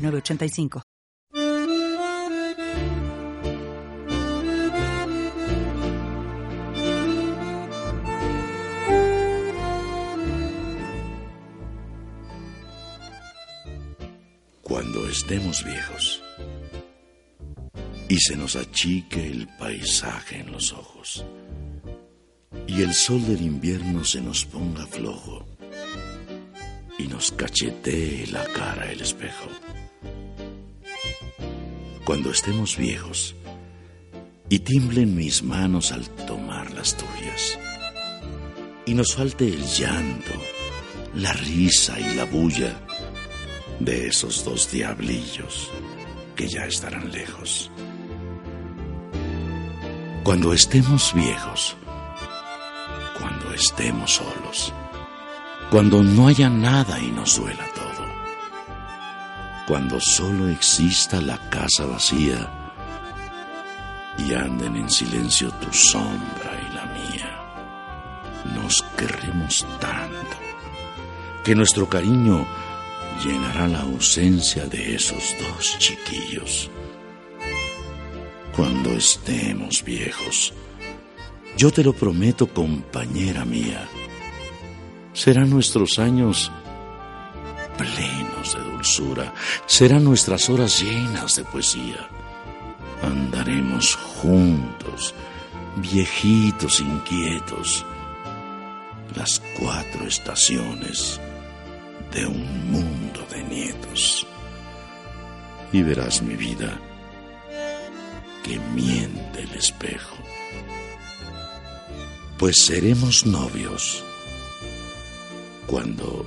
906985. Cuando estemos viejos y se nos achique el paisaje en los ojos y el sol del invierno se nos ponga flojo y nos cachetee la cara el espejo. Cuando estemos viejos y tiemblen mis manos al tomar las tuyas y nos falte el llanto, la risa y la bulla de esos dos diablillos que ya estarán lejos. Cuando estemos viejos, cuando estemos solos, cuando no haya nada y nos duela cuando solo exista la casa vacía y anden en silencio tu sombra y la mía, nos querremos tanto que nuestro cariño llenará la ausencia de esos dos chiquillos. Cuando estemos viejos, yo te lo prometo, compañera mía, serán nuestros años plenos de dulzura, serán nuestras horas llenas de poesía. Andaremos juntos, viejitos inquietos, las cuatro estaciones de un mundo de nietos. Y verás mi vida que miente el espejo. Pues seremos novios cuando